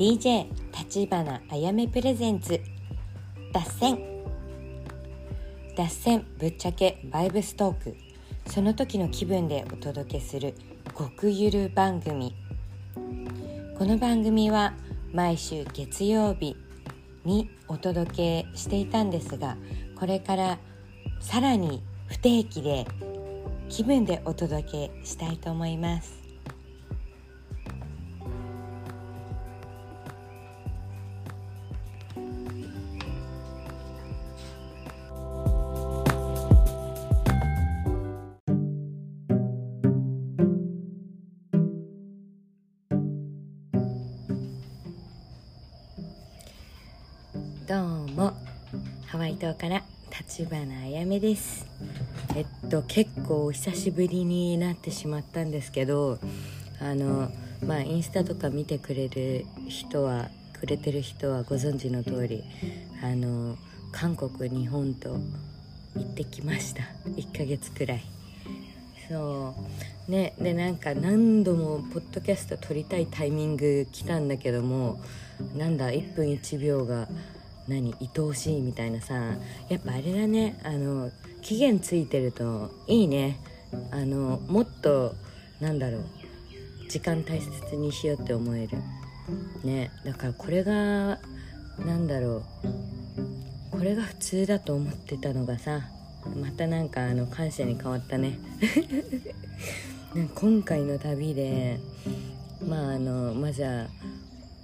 DJ 立花あやめプレゼンツ。脱線。脱線ぶっちゃけバイブストーク。その時の気分でお届けする極ゆる番組。この番組は毎週月曜日にお届けしていたんですがこれからさらに不定期で気分でお届けしたいと思います。どうも。ハワイ島から立花あやめです。えっと結構お久しぶりになってしまったんですけどあのまあインスタとか見てくれる人はくれてる人はご存知の通りあの韓国日本と行ってきました。1ヶ月くらい。そう。ねでなんか何度もポッドキャスト撮りたいタイミング来たんだけどもなんだ1分1秒が何愛おしいみたいなさやっぱあれだねあの期限ついてるといいね。あのもっとなんだろう時間大切にしようって思える。ねだからこれがなんだろうこれが普通だと思ってたのがさまたなんかあの感謝に変わったね。今回の旅でまああのまずは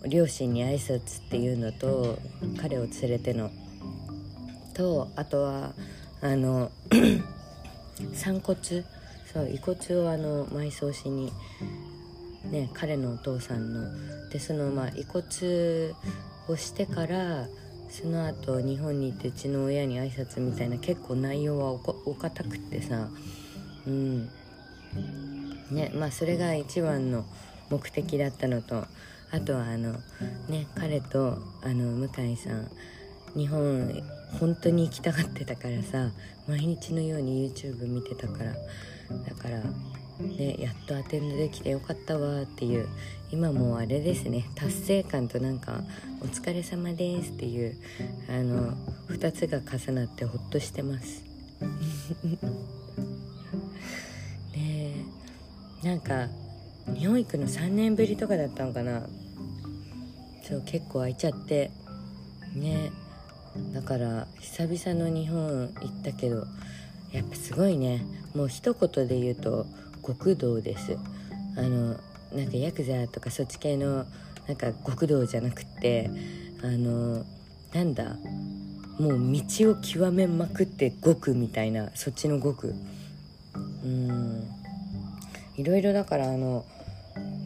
両親に挨拶っていうのと彼を連れての。とあとはあの 散骨。そう遺骨をあの埋葬しにね彼のお父さんの。でそのまあ遺骨をしてからその後日本に行ってうちの親に挨拶みたいな結構内容はおこお堅くってさ。うん。ねまあそれが一番の目的だったのと。あとはあのね彼とあの向井さん日本本当に行きたがってたからさ毎日のように YouTube 見てたからだからねやっとアテンドできてよかったわっていう今もうあれですね達成感となんか「お疲れ様です」っていうあの2つが重なってほっとしてます。ねえなんか日本行くの3年ぶりとかだったのかな。そう結構空いちゃって。ね。だから久々の日本行ったけどやっぱすごいね。もう一言で言うと極道です。あのなんかヤクザとかそっち系のなんか極道じゃなくってあのなんだもう道を極めまくって極みたいなそっちの極。うん。いろいろだからあの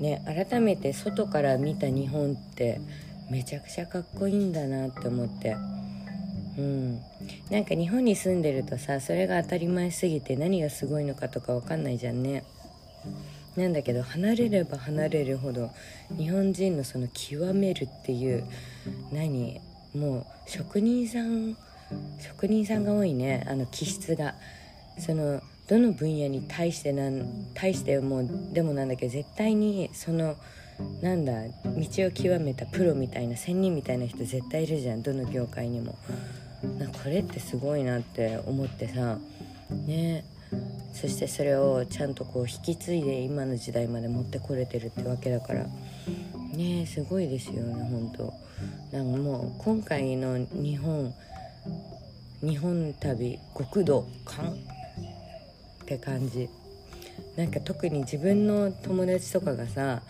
ね改めて外から見た日本ってめちゃくちゃかっこいいんだなって思って。うん。なんか日本に住んでるとさそれが当たり前すぎて何がすごいのかとか分かんないじゃんね。なんだけど離れれば離れるほど日本人のその極めるっていう何もう職人さん職人さんが多いねあの気質が。そのどの分野に対してなん対してもでもなんだけど絶対にそのなんだ道を極めたプロみたいな仙人みたいな人絶対いるじゃんどの業界にも。なこれってすごいなって思ってさ。ね。そしてそれをちゃんとこう引き継いで今の時代まで持ってこれてるってわけだから。ねすごいですよね本当。なんかもう今回の日本日本旅極道感って感じ。なんか特に自分の友達とかがさ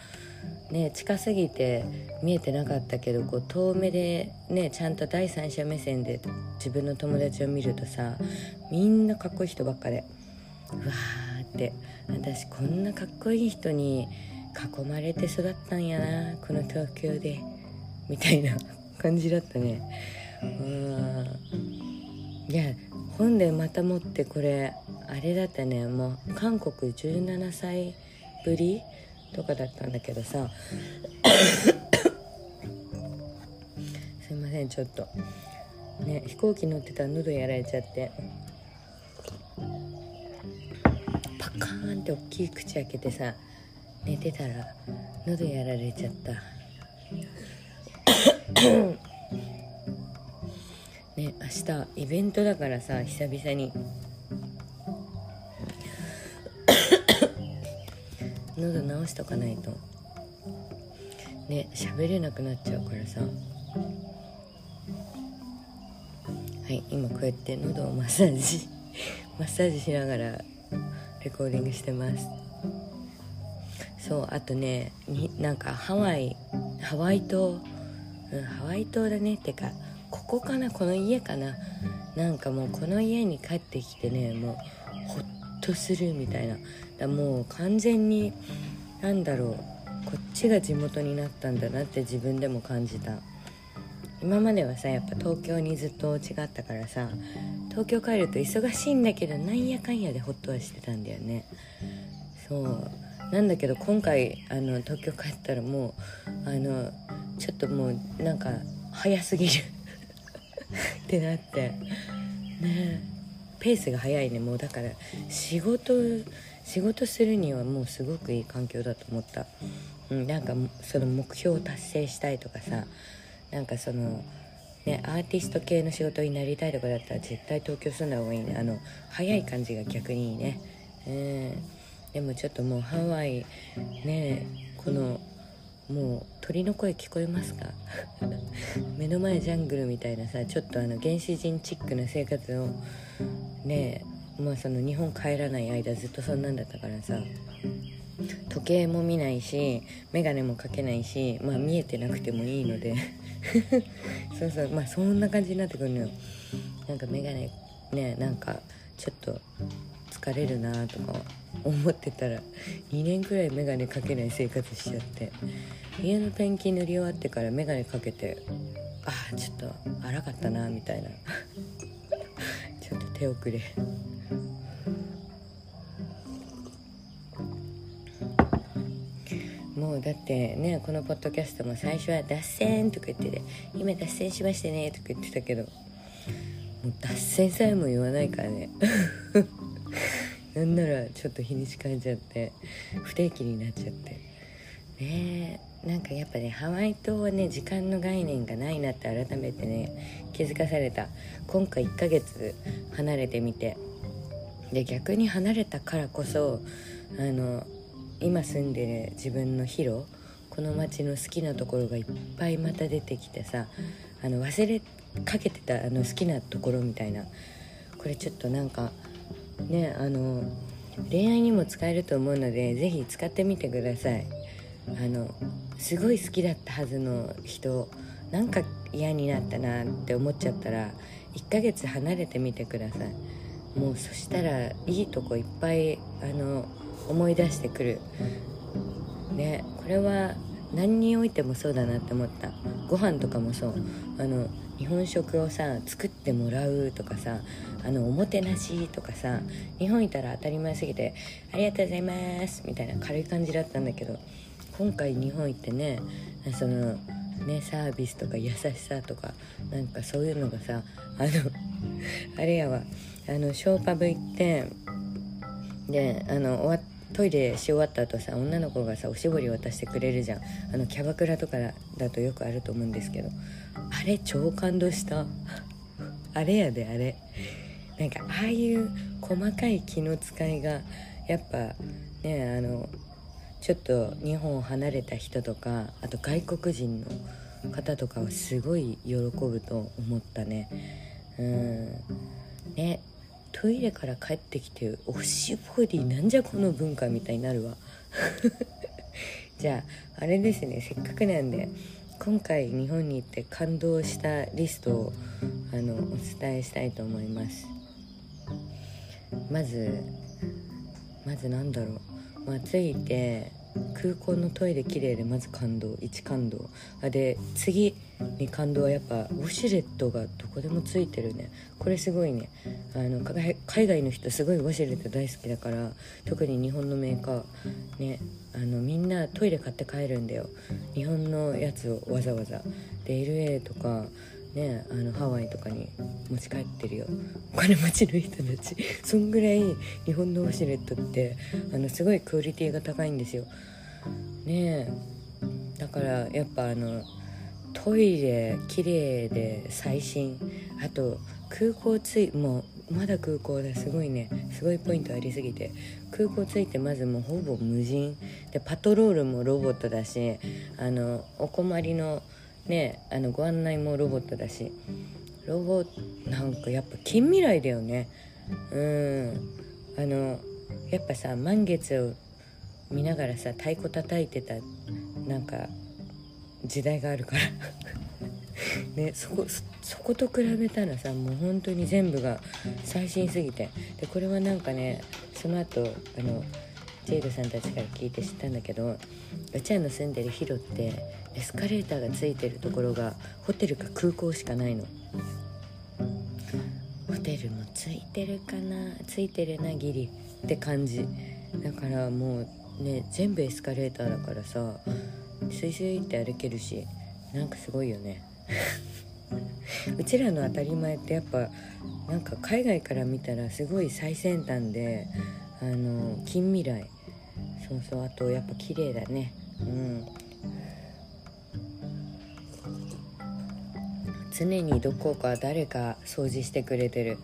ね、近すぎて見えてなかったけどこう遠目で、ね、ちゃんと第三者目線で自分の友達を見るとさみんなかっこいい人ばっかでうわーって私こんなかっこいい人に囲まれて育ったんやなこの東京でみたいな感じだったね。うんいや本でまた持ってこれあれだったね。もう韓国17歳ぶりとかだったんだけどさ。すいませんちょっと。ね飛行機乗ってたら喉やられちゃって。パカーンって大きい口開けてさ寝てたら喉やられちゃった。ね明日イベントだからさ久々に。喉直しとかないと。ね喋れなくなっちゃうからさ。はい今こうやって喉をマッサージ マッサージしながらレコーディングしてます。そうあとねになんかハワイハワイ島、うん、ハワイ島だねってか。ここかな？この家かな？なんかもうこの家に帰ってきてねもうほっとするみたいな。だもう完全に何だろう。こっちが地元になったんだなって自分でも感じた。今まではさやっぱ東京にずっと違ったからさ東京帰ると忙しいんだけどなんやかんやでホッとはしてたんだよね。そう。なんだけど今回あの東京帰ったらもうあのちょっともうなんか早すぎる。ってなってねペースが早いね。もうだから仕事仕事するにはもうすごくいい環境だと思った、うん、なんかその目標を達成したいとかさなんかそのねアーティスト系の仕事になりたいとかだったら絶対東京住んだ方がいいね。あの早い感じが逆にいいね。うん。でもちょっともうハワイねこのもう鳥の声聞こえますか？目の前ジャングルみたいなさちょっとあの原始人チックな生活をねまあその日本帰らない間ずっとそんなんだったからさ時計も見ないし眼鏡もかけないしまあ見えてなくてもいいので。そうそうまあそんな感じになってくるのよ。なんか眼鏡ねなんかちょっと疲れるなとか思ってたら2年くらい眼鏡かけない生活しちゃって。家のペンキ塗り終わってから眼鏡かけてああちょっと荒かったなみたいな。ちょっと手遅れ。もうだってねこのポッドキャストも最初は「脱線」とか言ってて「今脱線しましてね」とか言ってたけどもう脱線さえも言わないからね。なんならちょっと日にち変えちゃって不定期になっちゃって。ねえ。なんかやっぱねハワイ島はね時間の概念がないなって改めてね気づかされた。今回1ヶ月離れてみて。で逆に離れたからこそあの今住んでる自分のヒロこの町の好きなところがいっぱいまた出てきてさあの忘れかけてたあの好きなところみたいな。これちょっとなんかねあの恋愛にも使えると思うので是非使ってみてください。あのすごい好きだったはずの人なんか嫌になったなって思っちゃったら1ヶ月離れてみてください。もうそしたらいいとこいっぱいあの思い出してくる。ねこれは何においてもそうだなって思った。ご飯とかもそう。あの日本食をさ作ってもらうとかさあのおもてなしとかさ日本いたら当たり前すぎて「ありがとうございます」みたいな軽い感じだったんだけど今回日本行ってねそのねサービスとか優しさとかなんかそういうのがさあの あれやわ。あのショーパブ行ってであの終わっトイレし終わった後さ女の子がさおしぼり渡してくれるじゃん。あのキャバクラとかだとよくあると思うんですけど。あれ超感動した。あれやであれ。なんかああいう細かい気の使いがやっぱねあのちょっと日本を離れた人とかあと外国人の方とかはすごい喜ぶと思ったね。うん。ねトイレから帰ってきておしぼりなんじゃこの文化みたいになるわ。じゃああれですねせっかくなんで今回日本に行って感動したリストをあのお伝えしたいと思います。まずまずなんだろう。まあ着いて空港のトイレ綺麗でまず感動1感動。あで次に感動はやっぱウォシュレットがどこでもついてるね。これすごいね。あの海外の人すごいウォシュレット大好きだから特に日本のメーカーね。あのみんなトイレ買って帰るんだよ。日本のやつをわざわざ。で LA とかねあのハワイとかに持ち帰ってるよ。お金持ちの人たち。そんぐらい日本のウォシュレットってあのすごいクオリティが高いんですよ。ねだからやっぱあのトイレ綺麗で最新。あと空港ついもうまだ空港ですごいね。すごいポイントありすぎて。空港着いてまずもうほぼ無人。でパトロールもロボットだしあのお困りのねあのご案内もロボットだし。ロボなんかやっぱ近未来だよね。うん。あのやっぱさ満月を見ながらさ太鼓叩いてたなんか時代があるから。ね、そこそこと比べたらさもう本当に全部が最新すぎて。でこれはなんかねその後あのジェイドさんたちから聞いて知ったんだけどうちらの住んでるヒロってエスカレーターがついてるところがホテルか空港しかないの。ホテルもついてるかな？ついてるなギリって感じ。だからもうね全部エスカレーターだからさスイスイって歩けるしなんかすごいよね。うちらの当たり前ってやっぱなんか海外から見たらすごい最先端であの近未来。そうそうあとやっぱ綺麗だね。うん。常にどこか誰か掃除してくれてる。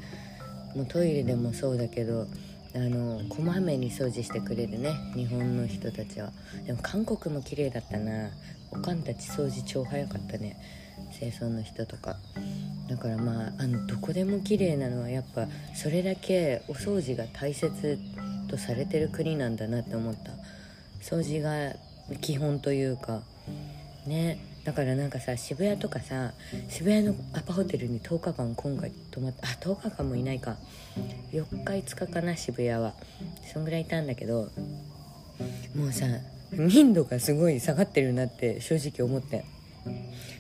もうトイレでもそうだけどあのこまめに掃除してくれるね。日本の人たちは。でも韓国も綺麗だったな。おかんたち掃除超早かったね。清掃の人とか。だからまああのどこでも綺麗なのはやっぱそれだけお掃除が大切とされてる国なんだなって思った。掃除が基本というか。ね。だからなんかさ渋谷とかさ渋谷のアパホテルに10日間今回泊まってあ10日間もいないか。4日5日かな渋谷は。そんぐらいいたんだけど。もうさ民度がすごい下がってるなって正直思って。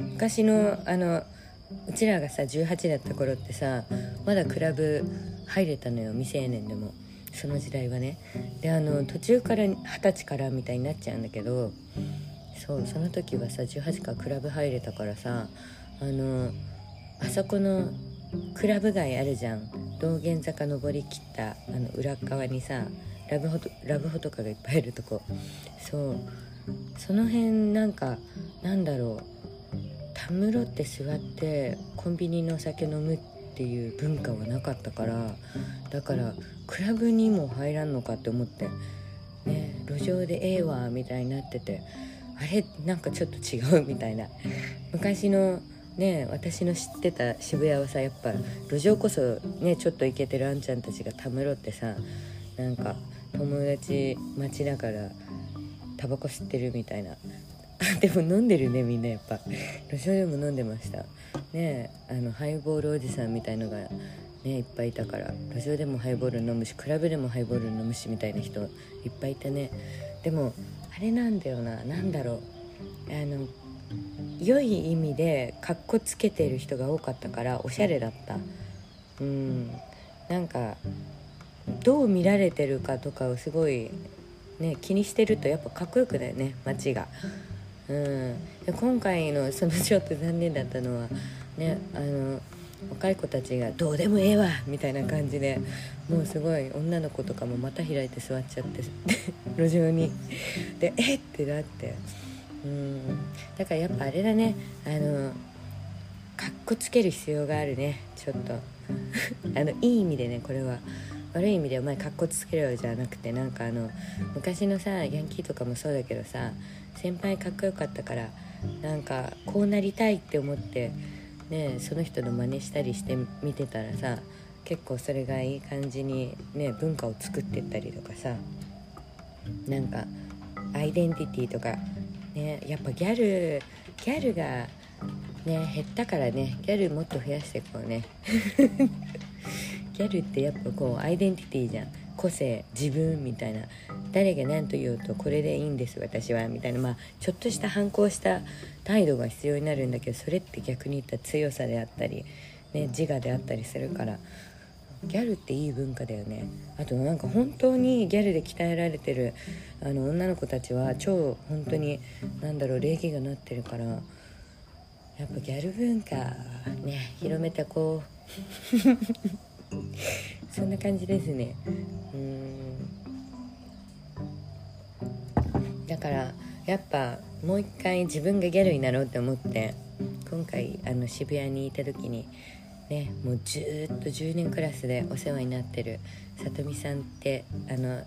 昔のあのうちらがさ18だった頃ってさまだクラブ入れたのよ未成年でも。その時代はね。であの途中から二十歳からみたいになっちゃうんだけどそうその時はさ18からクラブ入れたからさあのあそこのクラブ街あるじゃん。道玄坂登りきったあの裏側にさラブホとラブホとかがいっぱいいるとこ。そう。その辺なんかなんだろう。たむろって座ってコンビニのお酒飲むっていう文化はなかったからだからクラブにも入らんのかって思って。ね路上でええわみたいになってて。あれなんかちょっと違うみたいな。昔のね私の知ってた渋谷はさやっぱ路上こそねちょっとイケてるあんちゃんたちがたむろってさなんか友達待ちながらタバコ吸ってるみたいな。でも飲んでるねみんなやっぱ。路上でも飲んでました。ねあのハイボールおじさんみたいのがねいっぱいいたから。路上でもハイボール飲むしクラブでもハイボール飲むしみたいな人いっぱいいたね。でもあれなんだよな。何だろう。あの良い意味でかっこつけてる人が多かったからおしゃれだった。うん。なんかどう見られてるかとかをすごいね気にしてるとやっぱかっこよくだよね街が。うん、今回のそのちょっと残念だったのはねあの若い子たちが「どうでもええわ!」みたいな感じでもうすごい女の子とかもまた開いて座っちゃって 路上にで「えっ!」ってなってうんだからやっぱあれだねあのかっこつける必要があるねちょっと あのいい意味でねこれは。悪い意味でお前かっこつけろよじゃなくてなんかあの昔のさヤンキーとかもそうだけどさ先輩かっこよかったからなんかこうなりたいって思ってねその人の真似したりして見てたらさ結構それがいい感じにね文化を作ってったりとかさなんかアイデンティティとかねやっぱギャルギャルがね減ったからねギャルもっと増やしていこうね。ギャルってやっぱこうアイデンティティじゃん。個性自分みたいな。誰が何と言うとこれでいいんです私はみたいなまあちょっとした反抗した態度が必要になるんだけどそれって逆に言った強さであったり、ね、自我であったりするからギャルっていい文化だよね。あとなんか本当にギャルで鍛えられてるあの女の子たちは超本当に何だろう礼儀がなってるからやっぱギャル文化ね広めてこう。そんな感じですね。うん。だからやっぱもう一回自分がギャルになろうって思って今回あの渋谷にいた時にねもうずっと10年クラスでお世話になってるさとみさんってあの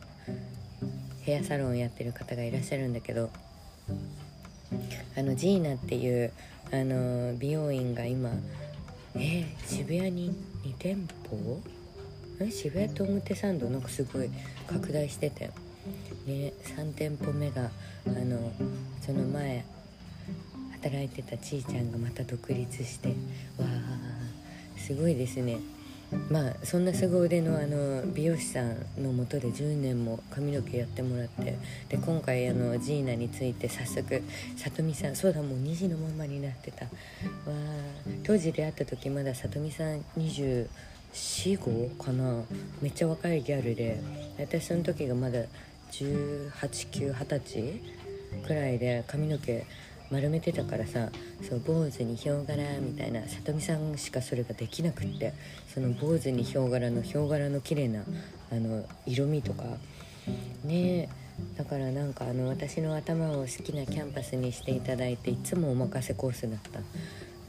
ヘアサロンやってる方がいらっしゃるんだけどあのジーナっていうあの美容院が今え、渋谷に2店舗？え渋谷と表参道なんかすごい拡大してて。3店舗目があのその前働いてたちいちゃんがまた独立してわあすごいですね。まあそんな凄腕のあの美容師さんのもとで10年も髪の毛やってもらってで今回あのジーナについて早速さとみさんそうだもう2児のままになってた。わ当時出会った時まださとみさん245かな。めっちゃ若いギャルで私その時がまだ18920歳くらいで髪の毛丸めてたからさそう坊主にヒョウ柄みたいなさとみさんしかそれができなくってその坊主にヒョウ柄のヒョウ柄の綺麗なあの色味とか。ねだからなんかあの私の頭を好きなキャンパスにしていただいていつもお任せコースだった。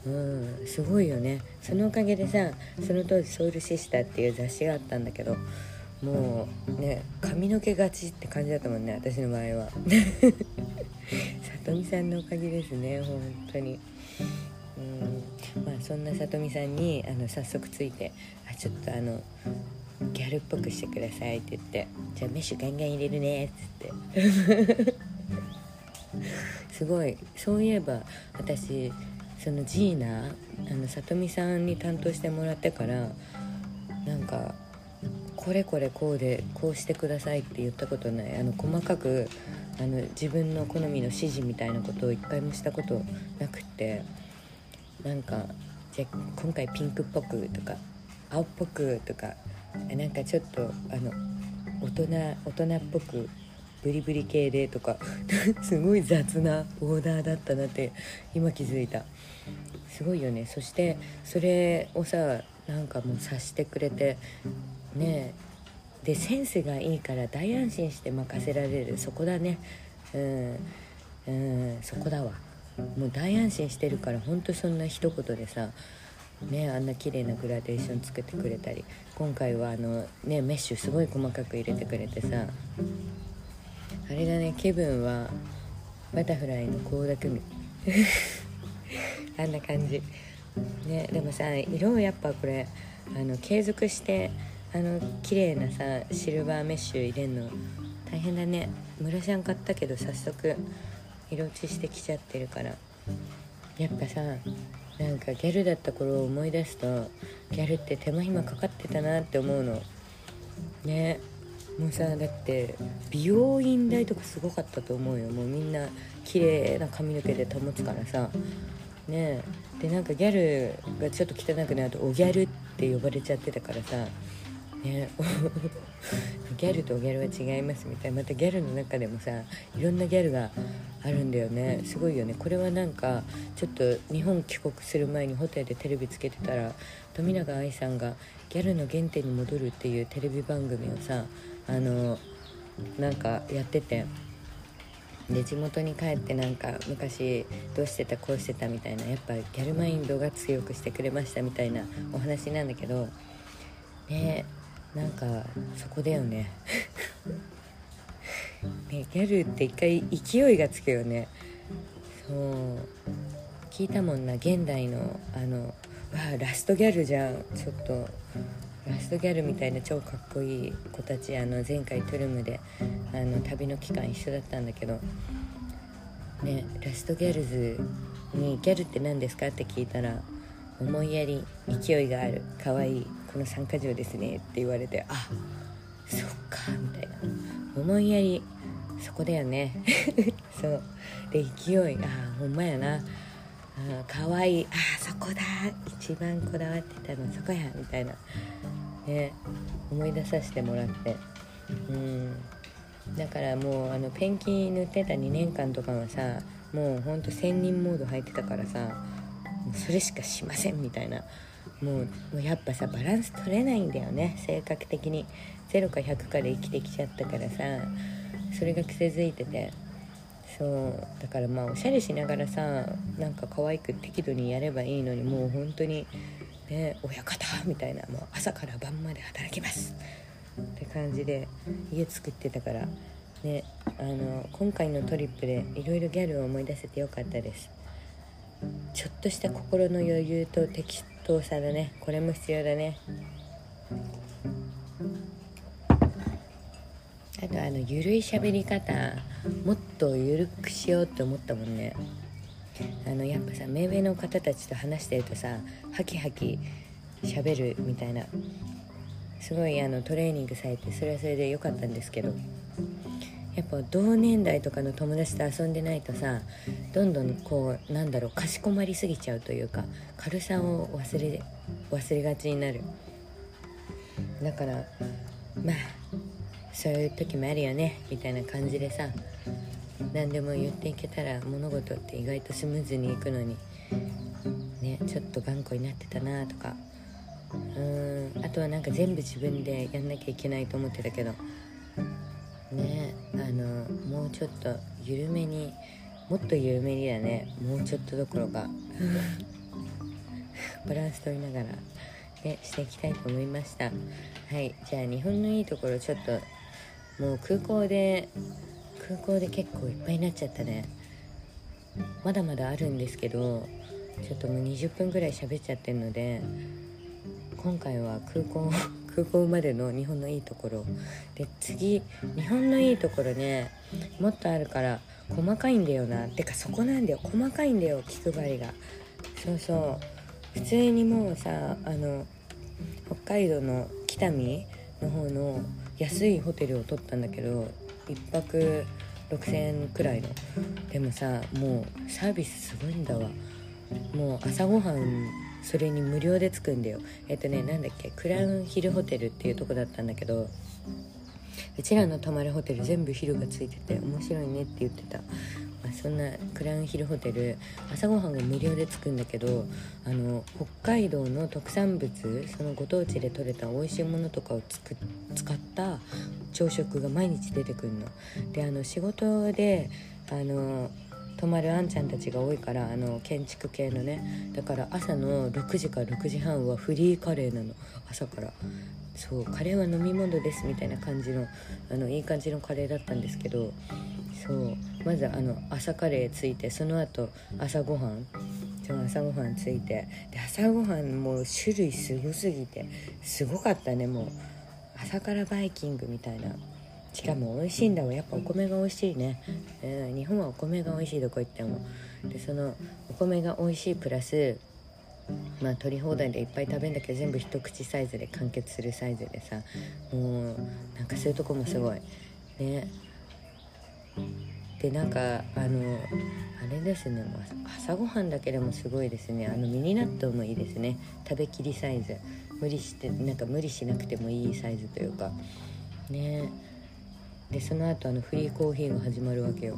うんすごいよね。そのおかげでさその当時「ソウルシスター」っていう雑誌があったんだけどもうね髪の毛がちって感じだったもんね私の場合は。さとみさんのおかげですね本当に。うんまあそんなさとみさんにあの早速ついてあちょっとあのギャルっぽくしてくださいって言ってじゃあメッシュガンガン入れるねっつって。すごい。そういえば私そのジーナあのさとみさんに担当してもらってからなんかこれこれこうでこうしてくださいって言ったことない。あの細かくあの自分の好みの指示みたいなことを一回もしたことなくってなんかじゃ今回ピンクっぽくとか青っぽくとかなんかちょっとあの大人大人っぽくブリブリ系でとか すごい雑なオーダーだったなって今気づいた。すごいよね。そしてそれをさなんかもう察してくれてねでセンスがいいから大安心して任せられる。そこだね。うん。うん。そこだわ。もう大安心してるからほんとそんな一言でさねあんな綺麗なグラデーション作ってくれたり。今回はあのねメッシュすごい細かく入れてくれてさ。あれだね気分はバタフライの倖田來未。あんな感じ。ねでもさ色をやっぱこれあの継続してあの綺麗なさシルバーメッシュ入れんの大変だね。ムラシャン買ったけど早速色落ちしてきちゃってるから。やっぱさなんかギャルだった頃を思い出すとギャルって手間暇かかってたなって思うの。ね。もうさだって美容院代とかすごかったと思うよ。もうみんな綺麗な髪の毛で保つからさ。ね。でなんかギャルがちょっと汚くなるとおギャルって呼ばれちゃってたからさ。ね。ギャルとギャルは違いますみたいな。またギャルの中でもさいろんなギャルがあるんだよね。すごいよね。これはなんかちょっと日本帰国する前にホテルでテレビつけてたら富永愛さんが「ギャルの原点に戻る」っていうテレビ番組をさあのなんかやっててで地元に帰ってなんか昔どうしてたこうしてたみたいなやっぱギャルマインドが強くしてくれましたみたいなお話なんだけどねえなんかそこだよね。ねギャルって一回勢いがつくよね。そう。聞いたもんな。現代のあのわあラストギャルじゃん。ちょっとラストギャルみたいな超かっこいい子たち。あの前回トゥルムであの旅の期間一緒だったんだけど。ねラストギャルズに「ギャルって何ですか?」って聞いたら「思いやり勢いがある。可愛い。この3か条ですね」って言われてあそっかみたいな。思いやりそこだよね。そう。で勢いああほんまやな。あかわいい。あそこだ。一番こだわってたのそこや。みたいな。ね。思い出させてもらって。うん。だからもうあのペンキ塗ってた2年間とかはさもうほんと仙人モード入ってたからさそれしかしませんみたいな。もうもうやっぱさバランス取れないんだよね。性格的に。0か100かで生きてきちゃったからさ。それが癖づいてて。そうだからまあおしゃれしながらさなんか可愛く適度にやればいいのにもう本当にね親方みたいなもう朝から晩まで働きます。って感じで家作ってたから。ねあの今回のトリップでいろいろギャルを思い出せてよかったです。ちょっとした心の余裕と適当さだね。これも必要だね。あとあのゆるい喋り方もっとゆるくしようって思ったもんね。あのやっぱさ目上の方たちと話してるとさハキハキ喋るみたいな。すごいあのトレーニングされてそれはそれで良かったんですけど。やっぱ同年代とかの友達と遊んでないとさどんどんこうなんだろうかしこまりすぎちゃうというか軽さを忘れ忘れがちになる。だからまあそういう時もあるよねみたいな感じでさ何でも言っていけたら物事って意外とスムーズにいくのにねちょっと頑固になってたなとか。うーんあとはなんか全部自分でやんなきゃいけないと思ってたけどねあのもうちょっと緩めにもっと緩めにだね。もうちょっとどころか。バランス取りながら、ね、していきたいと思いました。はい。じゃあ日本のいいところちょっともう空港で空港で結構いっぱいになっちゃったね。まだまだあるんですけどちょっともう20分ぐらい喋っちゃってるので今回は空港 空港までの日本のいいところ。で次日本のいいところねもっとあるから細かいんだよな。てかそこなんだよ。細かいんだよ気配りが。そうそう。普通にもうさあの北海道の北見の方の安いホテルを取ったんだけど1泊6000円くらいの。でもさもうサービスすごいんだわ。もう朝ごはんそれに無料でつくんだよ。えっとねなんだっけクラウンヒルホテルっていうとこだったんだけどうちらの泊まるホテル全部昼がついてて面白いねって言ってた、まあ、そんなクラウンヒルホテル朝ごはんが無料でつくんだけどあの北海道の特産物そのご当地で採れた美味しいものとかをつく使った朝食が毎日出てくるの。であの仕事であの泊まるあんちゃんたちが多いからあの建築系のね。だから朝の6時から6時半はフリーカレーなの。朝から。そうカレーは飲み物ですみたいな感じのあのいい感じのカレーだったんですけどそうまずあの朝カレーついてその後朝ごはん。その朝ごはんついてで朝ごはんもう種類すごすぎてすごかったねもう。朝からバイキングみたいな。しかも美味しいんだわ。やっぱお米が美味しいね、うん、日本はお米が美味しいどこ行っても。でそのお米が美味しいプラスまあ取り放題でいっぱい食べんだけど全部一口サイズで完結するサイズでさもうなんかそういうとこもすごい。ね。でなんかあのあれですね。朝ごはんだけでもすごいですね。あのミニ納豆もいいですね。食べきりサイズ。無理してなんか無理しなくてもいいサイズというか。ね。でその後あのフリーコーヒーが始まるわけよ。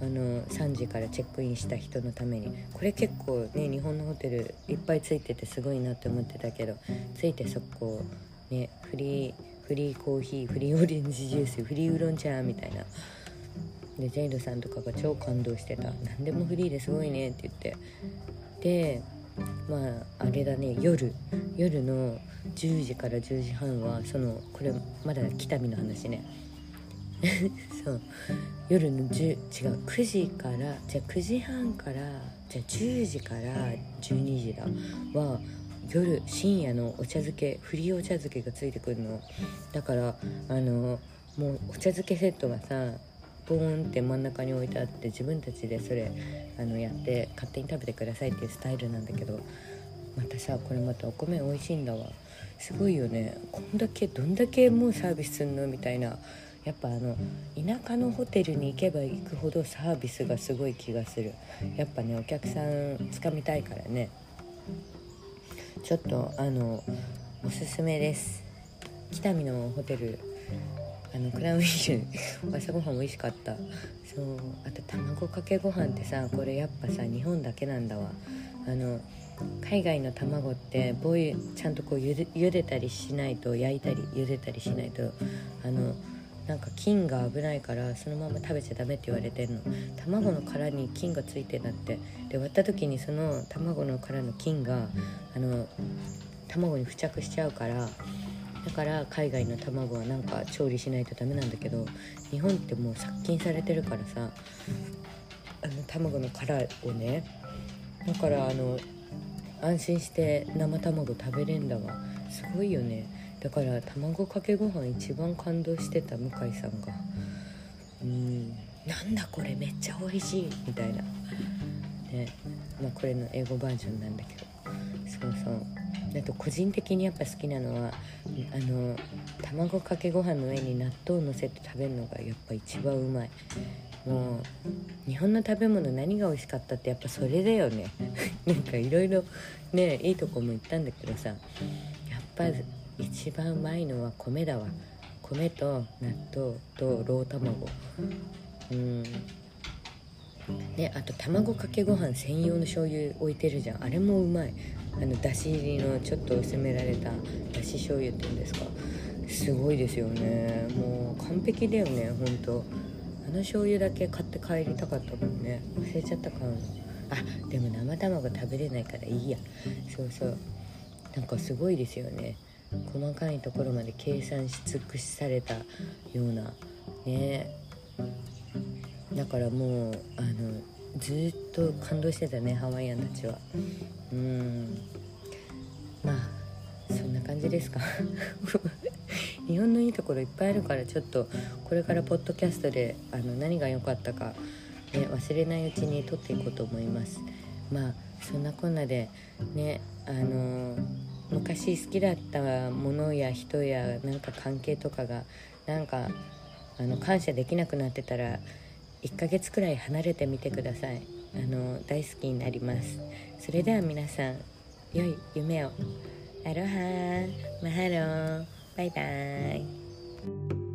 あの3時からチェックインした人のためにこれ結構ね日本のホテルいっぱいついててすごいなって思ってたけどついてそこねフリーフリーコーヒーフリーオレンジジュースフリーウーロン茶みたいな。でジェイルさんとかが超感動してた。何でもフリーですごいねって言って。でまああれだね夜。夜の10時から10時半はそのこれまだ北見の話ね。そう。夜の10違う9時からじゃあ9時半からじゃあ10時から12時だ。は夜深夜のお茶漬けフリーお茶漬けがついてくるの。だからあのもうお茶漬けセットがさボーンって真ん中に置いてあって自分たちでそれあのやって勝手に食べてくださいっていうスタイルなんだけどまたさこれまたお米美味しいんだわ。すごいよね。こんだけどんだけもうサービスすんの？みたいなやっぱあの田舎のホテルに行けば行くほどサービスがすごい気がする。やっぱねお客さんつかみたいからね。ちょっとあのおすすめです。北見のホテル。あのクラウンヒル。朝ごはん美味しかった。そうあと卵かけご飯ってさこれやっぱさ日本だけなんだわ。あの海外の卵ってボイちゃんとこうゆでゆでたりしないと焼いたり茹でたりしないとあのなんか菌が危ないからそのまま食べちゃダメって言われてんの。卵の殻に菌がついてんだって。で割った時にその卵の殻の菌があの卵に付着しちゃうからだから海外の卵はなんか調理しないとダメなんだけど日本ってもう殺菌されてるからさあの卵の殻をねだからあの安心して生卵食べれんだわ。すごいよね。だから卵かけご飯一番感動してた向井さんがうんなんだこれめっちゃ美味しいみたいな。ねまあこれの英語バージョンなんだけど。そうそう。あと個人的にやっぱ好きなのはあの卵かけご飯の上に納豆をのせて食べるのがやっぱ一番うまい。もう日本の食べ物何が美味しかったってやっぱそれだよね。なんかいろいろねいいとこも行ったんだけどさ。やっぱ一番うまいのは米だわ。米と納豆とロー卵。うん。ねあと卵かけご飯専用の醤油置いてるじゃん。あれもうまい。あのだし入りのちょっと薄められただし醤油っていうんですか。すごいですよね。もう完璧だよねほんと。あの醤油だけ買って帰りたかったもんね。忘れちゃったかあでも生卵食べれないからいいや。そうそう。なんかすごいですよね。細かいところまで計算し尽くしされたようなね。だからもうあのずっと感動してたねハワイアンたちは。うん。まあそんな感じですか。日本のいいところいっぱいあるからちょっとこれからポッドキャストであの何が良かったか、ね、忘れないうちに撮っていこうと思います。まあそんなこんなでねあの昔好きだったものや人やなんか関係とかがなんかあの感謝できなくなってたら1ヶ月くらい離れてみてください。あの大好きになります。それでは皆さん良い夢を。アロハマハロー。バイバイ。